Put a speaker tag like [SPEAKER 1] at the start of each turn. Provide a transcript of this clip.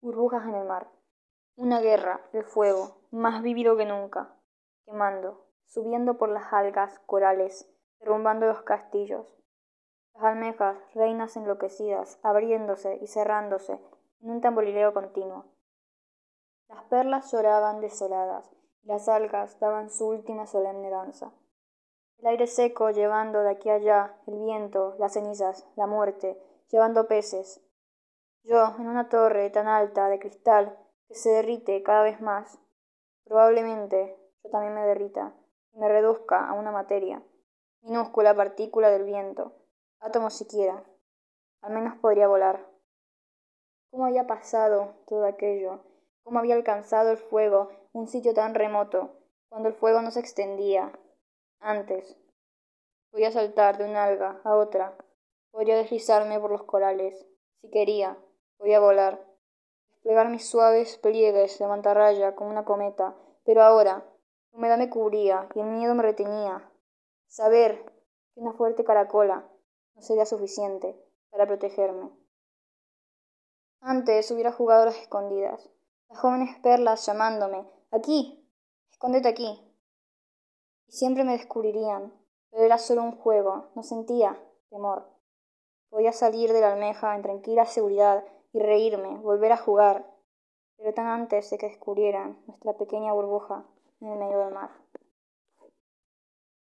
[SPEAKER 1] burbujas en el mar. Una guerra el fuego más vívido que nunca quemando subiendo por las algas corales derrumbando los castillos. Las almejas reinas enloquecidas abriéndose y cerrándose en un tamborileo continuo. Las perlas lloraban desoladas y las algas daban su última solemne danza. El aire seco llevando de aquí a allá el viento las cenizas la muerte llevando peces yo en una torre tan alta de cristal que se derrite cada vez más probablemente yo también me derrita y me reduzca a una materia minúscula partícula del viento átomo siquiera. Al menos podría volar. Cómo había pasado todo aquello cómo había alcanzado el fuego un sitio tan remoto cuando el fuego no se extendía antes podía saltar de una alga a otra. Podría deslizarme por los corales si quería podía volar. Desplegar mis suaves pliegues de mantarraya como una cometa. Pero ahora la humedad me cubría y el miedo me retenía. Saber que una fuerte caracola no sería suficiente para protegerme. Antes hubiera jugado a las escondidas. Las jóvenes perlas llamándome aquí escóndete aquí y siempre me descubrirían pero era solo un juego no sentía temor. Podía salir de la almeja en tranquila seguridad y reírme volver a jugar pero tan antes de que descubrieran nuestra pequeña burbuja en el medio del mar